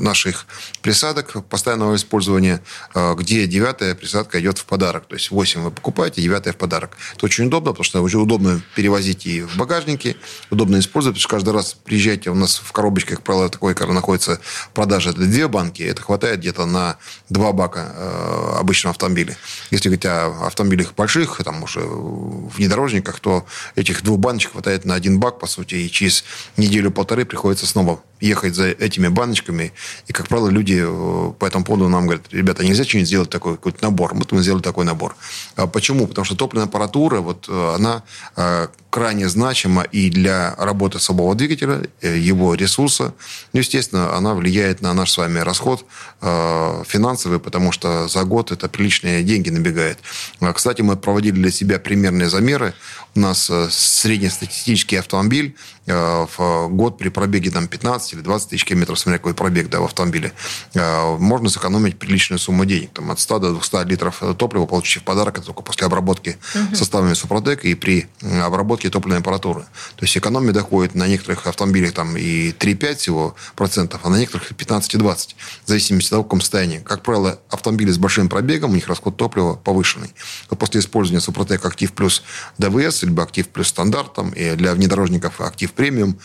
наших присадок постоянного использования, э, где девятая присадка идет в подарок. То есть 8 вы покупаете, девятая в подарок. Это очень удобно, потому что очень удобно перевозить и в багажнике, удобно использовать, потому что каждый раз приезжаете, у нас в коробочке, как правило, такой, находится в продаже, это две банки, это хватает где-то на два бака э, обычного автомобиля. Если говорить о автомобилях больших, там уже внедорожниках, то этих двух баночек хватает на один бак, по сути, и через неделю-полторы приходится снова ехать за этими баночками. И, как правило, люди э, по этому поводу нам говорят, ребята, нельзя что-нибудь сделать такой какой-то набор. Вот мы сделали такой набор. А почему? Потому что топливная аппаратура, вот э, она э, крайне значима и для работы самого двигателя, его ресурса. Ну, естественно, она влияет на наш с вами расход финансовый, потому что за год это приличные деньги набегает. А, кстати, мы проводили для себя примерные замеры. У нас среднестатистический автомобиль в год при пробеге там, 15 или 20 тысяч километров, смотря какой пробег да, в автомобиле, э, можно сэкономить приличную сумму денег. Там, от 100 до 200 литров топлива, получив подарок, это только после обработки угу. составами Супротек и при обработке топливной аппаратуры. То есть экономия доходит на некоторых автомобилях там, и 3-5 всего процентов, а на некоторых 15-20, в зависимости от того, в каком состоянии. Как правило, автомобили с большим пробегом, у них расход топлива повышенный. Вот после использования Супротек Актив Плюс ДВС, либо Актив Плюс Стандарт, там, и для внедорожников Актив Премиум,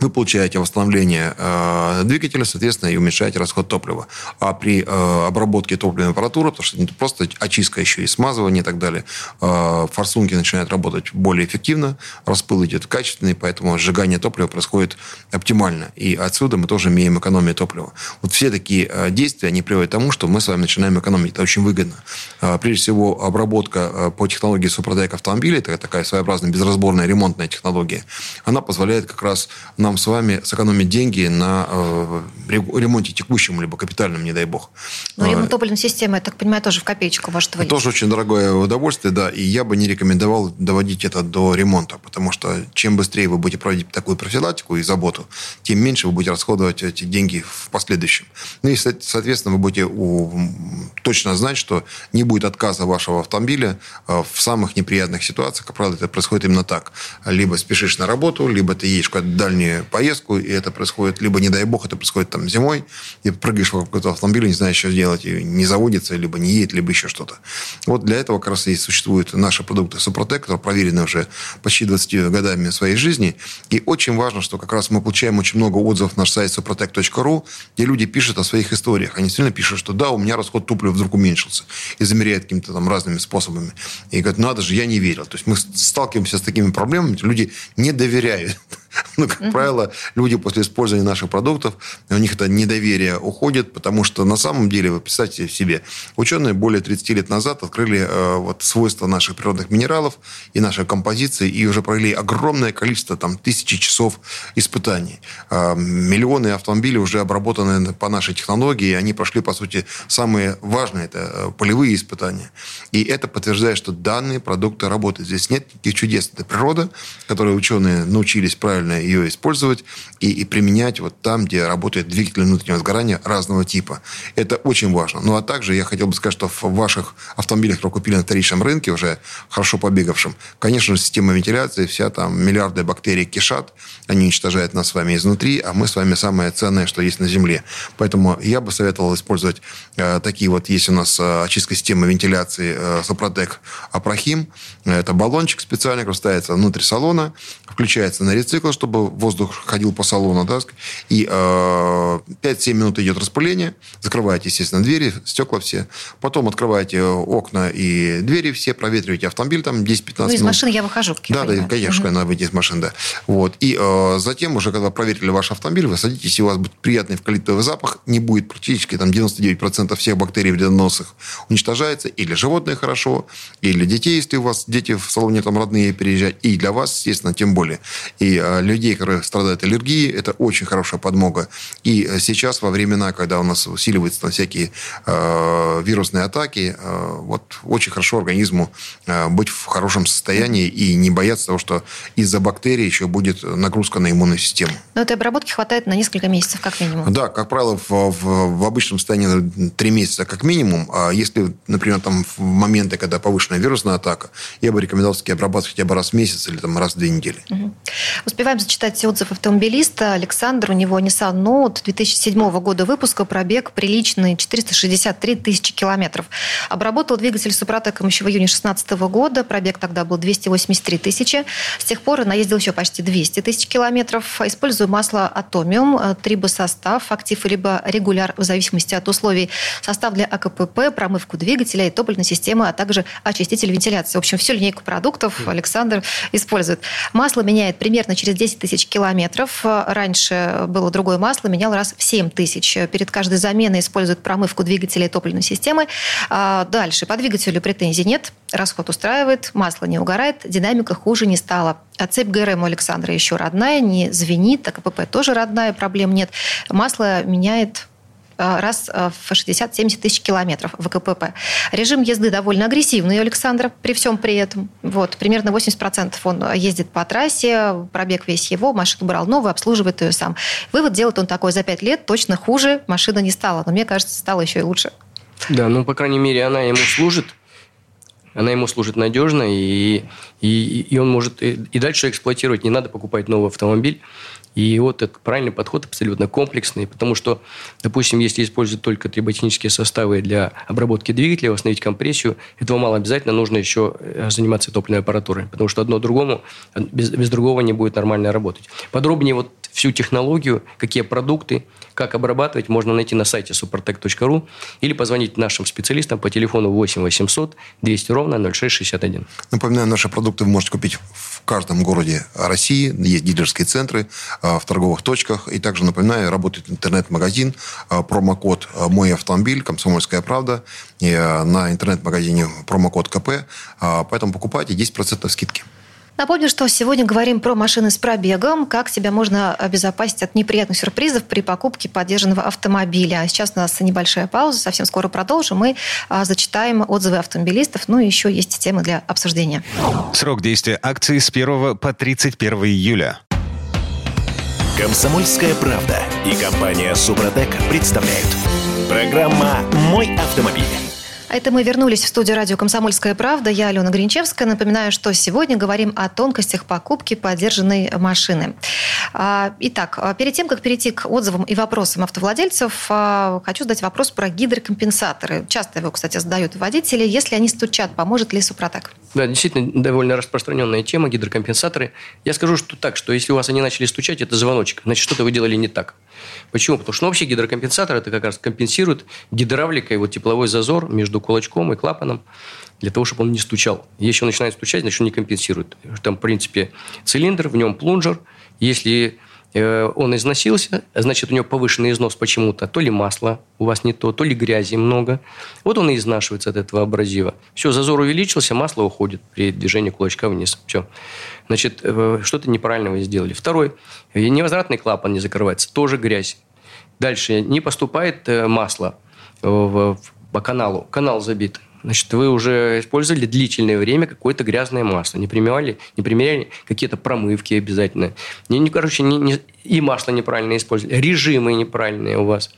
вы получаете восстановление э, двигателя, соответственно, и уменьшаете расход топлива. А при э, обработке топливной аппаратуры, потому что не просто очистка, еще и смазывание и так далее, э, форсунки начинают работать более эффективно, распыл идет качественный, поэтому сжигание топлива происходит оптимально. И отсюда мы тоже имеем экономию топлива. Вот все такие э, действия, они приводят к тому, что мы с вами начинаем экономить. Это очень выгодно. Э, прежде всего, обработка э, по технологии Супротек автомобиля, это такая своеобразная безразборная ремонтная технология, она позволяет как раз на нам с вами сэкономить деньги на э, ремонте текущем, либо капитальном, не дай бог. Но ну, ремонт топливной системы, я так понимаю, тоже в копеечку может вылить. Тоже очень дорогое удовольствие, да, и я бы не рекомендовал доводить это до ремонта, потому что чем быстрее вы будете проводить такую профилактику и заботу, тем меньше вы будете расходовать эти деньги в последующем. Ну и, соответственно, вы будете точно знать, что не будет отказа вашего автомобиля э, в самых неприятных ситуациях. Как правило, это происходит именно так. Либо спешишь на работу, либо ты едешь в какую-то дальнюю поездку, и это происходит, либо, не дай бог, это происходит там зимой, и прыгаешь вокруг этого автомобиля, не знаешь, что делать, и не заводится, либо не едет, либо еще что-то. Вот для этого как раз и существуют наши продукты Супротек, которые проверены уже почти 20 годами своей жизни. И очень важно, что как раз мы получаем очень много отзывов на наш сайт suprotec.ru, где люди пишут о своих историях. Они сильно пишут, что да, у меня расход топлива вдруг уменьшился. И замеряют какими-то там разными способами. И говорят, надо же, я не верил. То есть мы сталкиваемся с такими проблемами, люди не доверяют Ну, как угу. правило, люди после использования наших продуктов, у них это недоверие уходит, потому что на самом деле, вы представьте себе, ученые более 30 лет назад открыли э, вот, свойства наших природных минералов и нашей композиции, и уже провели огромное количество, там, тысячи часов испытаний. Э, миллионы автомобилей уже обработаны по нашей технологии, и они прошли, по сути, самые важные, это э, полевые испытания. И это подтверждает, что данные продукты работают. Здесь нет никаких чудес. Это природа, которой ученые научились правильно правильно ее использовать и, и применять вот там, где работает двигатель внутреннего сгорания разного типа. Это очень важно. Ну, а также я хотел бы сказать, что в ваших автомобилях, которые купили на вторичном рынке, уже хорошо побегавшем, конечно же, система вентиляции, вся там миллиарды бактерий кишат, они уничтожают нас с вами изнутри, а мы с вами самое ценное, что есть на Земле. Поэтому я бы советовал использовать э, такие вот, есть у нас э, очистка системы вентиляции э, Сопротек Апрахим. Это баллончик специальный, который ставится внутрь салона, включается на рецикл, чтобы воздух ходил по салону, да, и э, 5-7 минут идет распыление, закрываете, естественно, двери, стекла все, потом открываете окна и двери все, проветриваете автомобиль там 10-15 ну, минут. из машины я выхожу, как Да, да, конечно, угу. надо выйти из машины, да. Вот. И э, затем уже, когда проверили ваш автомобиль, вы садитесь, и у вас будет приятный эвкалиптовый запах, не будет практически там 99% всех бактерий вредоносных уничтожается, или животные хорошо, или детей, если у вас дети в салоне там родные переезжать, и для вас, естественно, тем более. И э, людей, которые страдают аллергией, это очень хорошая подмога. И э, сейчас, во времена, когда у нас усиливаются там всякие э, вирусные атаки, э, вот очень хорошо организму э, быть в хорошем состоянии и не бояться того, что из-за бактерий еще будет нагрузка на иммунную систему. Но этой обработки хватает на несколько месяцев, как минимум. Да, как правило, в, в, в обычном состоянии три месяца как минимум. А если, например, там в моменты, когда повышенная вирусная атака, я бы рекомендовал все-таки обрабатывать хотя бы раз в месяц или там раз в две недели. Угу. Успеваем зачитать отзыв автомобилиста. Александр, у него Nissan Note 2007 года выпуска, пробег приличный 463 тысячи километров. Обработал двигатель Супротеком еще в июне 2016 года. Пробег тогда был 283 тысячи. С тех пор наездил еще почти 200 тысяч километров. Использую масло Атомиум, трибосостав, актив либо регуляр в зависимости от условий. Состав для АКПП, промывку двигателя и топливной системы, а также очиститель вентиляции. В общем, всю линейку продуктов Александр использует. Масло меняет примерно через 10 тысяч километров. Раньше было другое масло, менял раз в 7 тысяч. Перед каждой заменой используют промывку двигателя и топливной системы. А дальше. По двигателю претензий нет. Расход устраивает, масло не угорает, динамика хуже не стала. А цепь ГРМ у Александра еще родная, не звенит, так АКПП тоже родная, проблем нет. Масло меняет раз э, в 60-70 тысяч километров в КПП. Режим езды довольно агрессивный у Александра при всем при этом. Вот, примерно 80% он ездит по трассе, пробег весь его, машину брал новую, обслуживает ее сам. Вывод делает он такой, за 5 лет точно хуже машина не стала, но мне кажется, стало еще и лучше. Да, ну, по крайней мере, она ему служит, она ему служит надежно, и, и, и он может и дальше эксплуатировать, не надо покупать новый автомобиль. И вот этот правильный подход абсолютно комплексный, потому что, допустим, если использовать только триботехнические составы для обработки двигателя, восстановить компрессию, этого мало обязательно, нужно еще э, заниматься топливной аппаратурой, потому что одно другому, без, без другого не будет нормально работать. Подробнее вот всю технологию, какие продукты, как обрабатывать, можно найти на сайте supertech.ru или позвонить нашим специалистам по телефону 8 800 200 ровно 0661. Напоминаю, наши продукты вы можете купить в каждом городе России. Есть дилерские центры а, в торговых точках. И также, напоминаю, работает интернет-магазин, а, промокод а, «Мой автомобиль», «Комсомольская правда». И на интернет-магазине промокод КП. Поэтому покупайте 10% скидки. Напомню, что сегодня говорим про машины с пробегом, как себя можно обезопасить от неприятных сюрпризов при покупке поддержанного автомобиля. А сейчас у нас небольшая пауза, совсем скоро продолжим и а, зачитаем отзывы автомобилистов, ну и еще есть темы для обсуждения. Срок действия акции с 1 по 31 июля. Комсомольская правда и компания Супротек представляют. Программа «Мой автомобиль». Это мы вернулись в студию радио «Комсомольская правда». Я Алена Гринчевская. Напоминаю, что сегодня говорим о тонкостях покупки поддержанной машины. А, итак, а, перед тем, как перейти к отзывам и вопросам автовладельцев, а, хочу задать вопрос про гидрокомпенсаторы. Часто его, кстати, задают водители. Если они стучат, поможет ли Супротек? Да, действительно, довольно распространенная тема гидрокомпенсаторы. Я скажу, что так, что если у вас они начали стучать, это звоночек. Значит, что-то вы делали не так. Почему? Потому что ну, вообще гидрокомпенсатор это как раз компенсирует гидравликой вот тепловой зазор между кулачком и клапаном для того, чтобы он не стучал. Если он начинает стучать, значит, он не компенсирует. Там, в принципе, цилиндр, в нем плунжер. Если он износился, значит, у него повышенный износ почему-то. То ли масла у вас не то, то ли грязи много. Вот он и изнашивается от этого абразива. Все, зазор увеличился, масло уходит при движении кулачка вниз. Все. Значит, э, что-то неправильно вы сделали. Второй. Невозвратный клапан не закрывается. Тоже грязь. Дальше. Не поступает э, масло по каналу. Канал забит. Значит, вы уже использовали длительное время какое-то грязное масло. Не примеряли, не примеряли какие-то промывки обязательно. Не, не, короче, не, не, и масло неправильно использовали. Режимы неправильные у вас.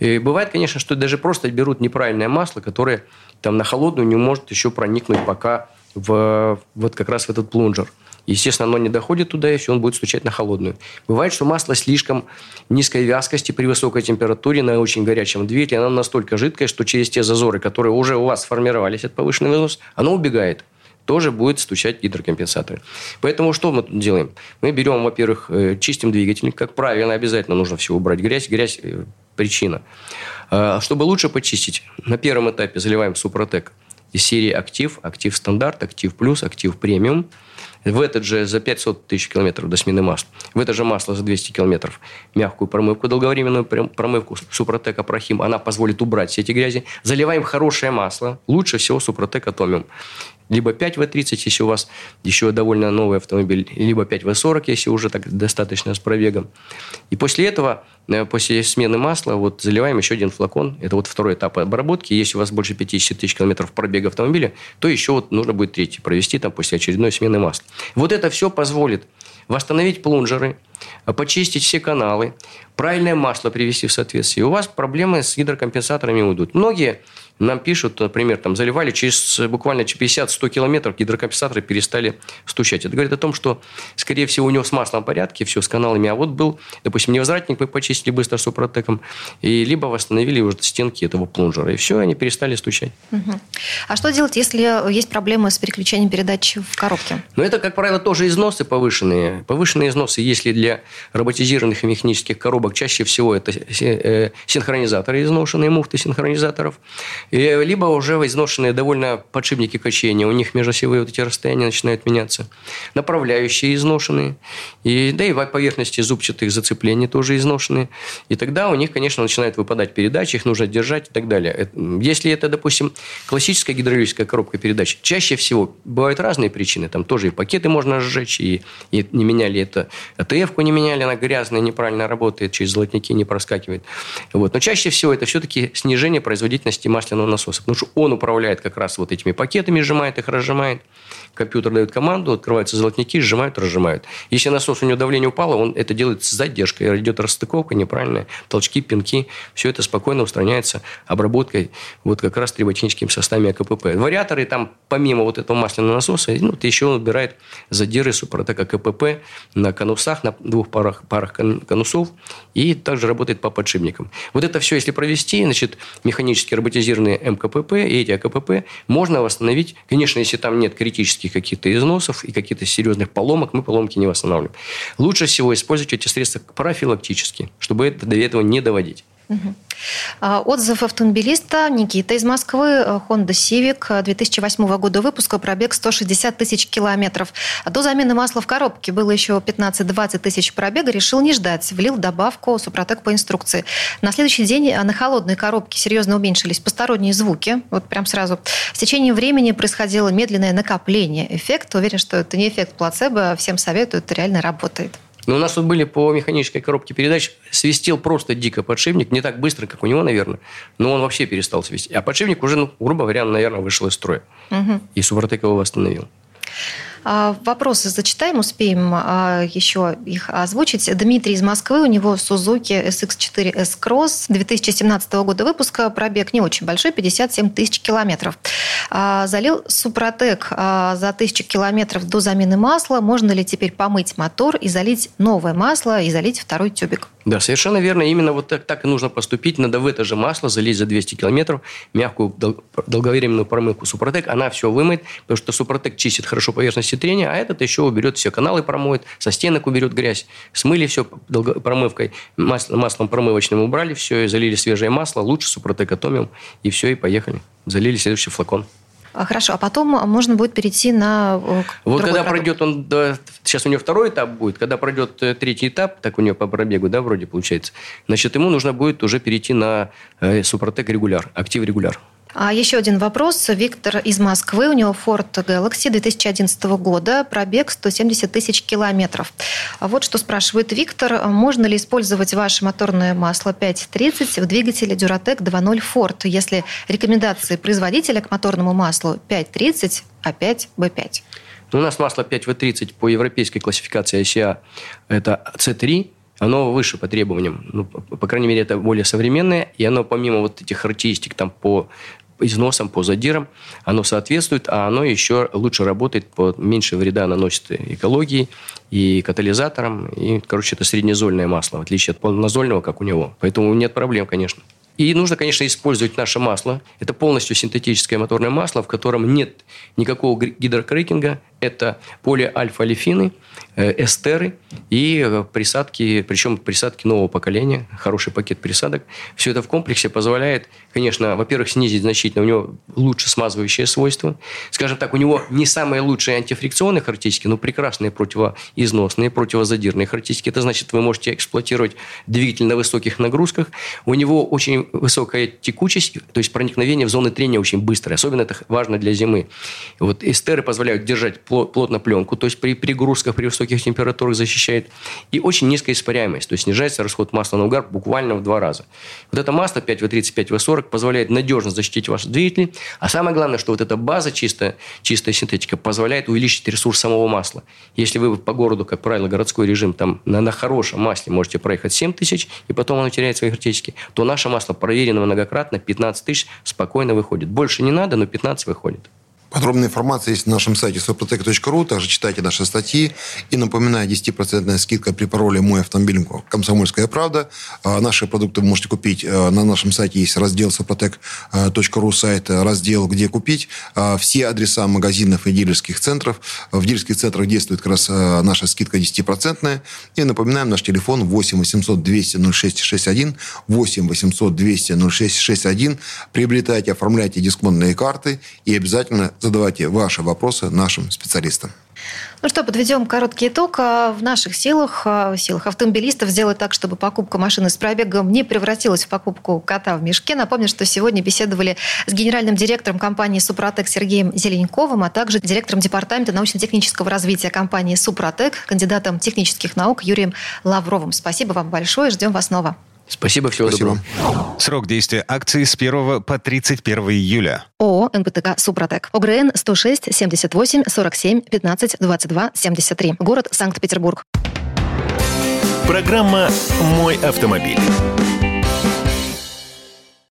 И бывает, конечно, что даже просто берут неправильное масло, которое там на холодную не может еще проникнуть пока в, вот как раз в этот плунжер. Естественно, оно не доходит туда, и все, он будет стучать на холодную. Бывает, что масло слишком низкой вязкости при высокой температуре на очень горячем двигателе, оно настолько жидкое, что через те зазоры, которые уже у вас сформировались от повышенного износа, оно убегает тоже будет стучать гидрокомпенсаторы. Поэтому что мы тут делаем? Мы берем, во-первых, э, чистим двигатель. Как правило, обязательно нужно все убрать. Грязь, грязь э, – причина. А, чтобы лучше почистить, на первом этапе заливаем Супротек из серии «Актив», «Актив стандарт», «Актив плюс», «Актив премиум» в этот же за 500 тысяч километров до смены масла, в это же масло за 200 километров. Мягкую промывку, долговременную промывку Супротек Апрахим, она позволит убрать все эти грязи. Заливаем хорошее масло, лучше всего Супротек Атомиум либо 5В30, если у вас еще довольно новый автомобиль, либо 5В40, если уже так достаточно с пробегом. И после этого, э, после смены масла, вот заливаем еще один флакон. Это вот второй этап обработки. Если у вас больше 50 тысяч километров пробега автомобиля, то еще вот нужно будет третий провести там после очередной смены масла. Вот это все позволит восстановить плунжеры, почистить все каналы, правильное масло привести в соответствие. И у вас проблемы с гидрокомпенсаторами уйдут. Многие нам пишут, например, там заливали через буквально 50-100 километров, гидрокомпенсаторы перестали стучать. Это говорит о том, что, скорее всего, у него с маслом в порядке, все с каналами. А вот был, допустим, невозвратник мы почистили быстро супротеком, и либо восстановили уже стенки этого плунжера. И все, они перестали стучать. Угу. А что делать, если есть проблемы с переключением передач в коробке? Ну, это, как правило, тоже износы повышенные. Повышенные износы, если для роботизированных и механических коробок, чаще всего это э, синхронизаторы изношенные, муфты синхронизаторов. И, либо уже изношенные довольно подшипники качения. У них межосевые вот эти расстояния начинают меняться. Направляющие изношенные. И, да и поверхности зубчатых зацеплений тоже изношенные. И тогда у них, конечно, начинают выпадать передачи, их нужно держать и так далее. Если это, допустим, классическая гидравлическая коробка передач, чаще всего бывают разные причины. Там тоже и пакеты можно сжечь, и, и не меняли это. АТФ-ку не меняли, она грязная, неправильно работает, через золотники не проскакивает. Вот. Но чаще всего это все-таки снижение производительности масляного насоса. Потому что он управляет как раз вот этими пакетами, сжимает их, разжимает. Компьютер дает команду, открываются золотники, сжимают, разжимают. Если насос у него давление упало, он это делает с задержкой. Идет расстыковка неправильная, толчки, пинки. Все это спокойно устраняется обработкой вот как раз триботехническими составами АКПП. Вариаторы там, помимо вот этого масляного насоса, ну, еще он убирает задиры супротека КПП на конусах, на двух парах, парах конусов. И также работает по подшипникам. Вот это все, если провести, значит, механически роботизированный нужны МКПП и эти АКПП можно восстановить. Конечно, если там нет критических каких-то износов и каких-то серьезных поломок, мы поломки не восстанавливаем. Лучше всего использовать эти средства профилактически, чтобы это, до этого не доводить. А, отзыв автомобилиста Никита из Москвы, э, Honda Civic 2008 э, года выпуска, пробег 160 тысяч километров. А до замены масла в коробке было еще 15-20 тысяч пробега, решил не ждать, влил добавку Супротек по инструкции. На следующий день э, на холодной коробке серьезно уменьшились посторонние звуки, вот прям сразу. С течением времени происходило медленное накопление эффекта. Уверен, что это не эффект плацебо, всем советую, это реально работает. Но у нас тут были по механической коробке передач, свистел просто дико подшипник, не так быстро, как у него, наверное, но он вообще перестал свистеть. А подшипник уже, ну, грубо говоря, наверное, вышел из строя. Угу. И Супротек его восстановил. А, вопросы зачитаем, успеем а, еще их озвучить. Дмитрий из Москвы, у него Suzuki SX4S Cross 2017 года выпуска, пробег не очень большой, 57 тысяч километров. А, залил Супротек за тысячу километров до замены масла. Можно ли теперь помыть мотор и залить новое масло и залить второй тюбик? Да, совершенно верно. Именно вот так, так и нужно поступить. Надо в это же масло залить за 200 километров мягкую долговременную промывку Супротек. Она все вымоет, потому что Супротек чистит хорошо поверхности трения, а этот еще уберет все каналы промоет, со стенок уберет грязь. Смыли все промывкой, маслом, маслом промывочным убрали все, и залили свежее масло, лучше Супротек атомиум, и все, и поехали. Залили следующий флакон. А, хорошо, а потом можно будет перейти на э, Вот когда продукт. пройдет он, да, сейчас у него второй этап будет, когда пройдет э, третий этап, так у него по пробегу, да, вроде получается, значит, ему нужно будет уже перейти на э, Супротек регуляр, актив регуляр. А еще один вопрос. Виктор из Москвы. У него Ford Galaxy 2011 года. Пробег 170 тысяч километров. А вот что спрашивает Виктор. Можно ли использовать ваше моторное масло 5.30 в двигателе Duratec 2.0 Ford, если рекомендации производителя к моторному маслу 5.30, а 5 B5? Ну, у нас масло 5В30 по европейской классификации ICA это C3, оно выше по требованиям. Ну, по крайней мере, это более современное, и оно помимо вот этих характеристик там по износом, по задирам, оно соответствует, а оно еще лучше работает, по меньше вреда наносит экологии и катализаторам. И, короче, это среднезольное масло, в отличие от полнозольного, как у него. Поэтому нет проблем, конечно. И нужно, конечно, использовать наше масло. Это полностью синтетическое моторное масло, в котором нет никакого гидрокрекинга. Это полиальфа-алифины, э, эстеры и э, присадки, причем присадки нового поколения, хороший пакет присадок. Все это в комплексе позволяет, конечно, во-первых, снизить значительно, у него лучше смазывающие свойства. Скажем так, у него не самые лучшие антифрикционные характеристики, но прекрасные противоизносные, противозадирные характеристики. Это значит, вы можете эксплуатировать двигатель на высоких нагрузках. У него очень высокая текучесть, то есть проникновение в зоны трения очень быстрое. Особенно это важно для зимы. Вот эстеры позволяют держать плотно пленку, то есть при перегрузках, при высоких температурах защищает. И очень низкая испаряемость, то есть снижается расход масла на угар буквально в два раза. Вот это масло 5В30, 5В40 позволяет надежно защитить ваш двигатель. А самое главное, что вот эта база чистая, чистая синтетика позволяет увеличить ресурс самого масла. Если вы по городу, как правило, городской режим, там на, на хорошем масле можете проехать 7 тысяч, и потом оно теряет свои характеристики, то наше масло проверено многократно, 15 тысяч спокойно выходит. Больше не надо, но 15 выходит. Подробная информация есть на нашем сайте soprotec.ru. Также читайте наши статьи. И напоминаю, 10% скидка при пароле «Мой автомобиль» «Комсомольская правда». А наши продукты вы можете купить. А, на нашем сайте есть раздел soprotec.ru сайт, раздел «Где купить». А, все адреса магазинов и дилерских центров. В дилерских центрах действует как раз наша скидка 10%. И напоминаем, наш телефон 8 800 200 0661. 8 800 200 0661. Приобретайте, оформляйте дисконтные карты и обязательно задавайте ваши вопросы нашим специалистам. Ну что, подведем короткий итог. А, в наших силах, а, в силах автомобилистов сделать так, чтобы покупка машины с пробегом не превратилась в покупку кота в мешке. Напомню, что сегодня беседовали с генеральным директором компании «Супротек» Сергеем Зеленковым, а также директором департамента научно-технического развития компании «Супротек», кандидатом технических наук Юрием Лавровым. Спасибо вам большое. Ждем вас снова. Спасибо, всего Спасибо. доброго. Срок действия акции с 1 по 31 июля. ООО «НПТК Супротек». ОГРН 106 78 47 15 22 73. Город Санкт-Петербург. Программа «Мой автомобиль».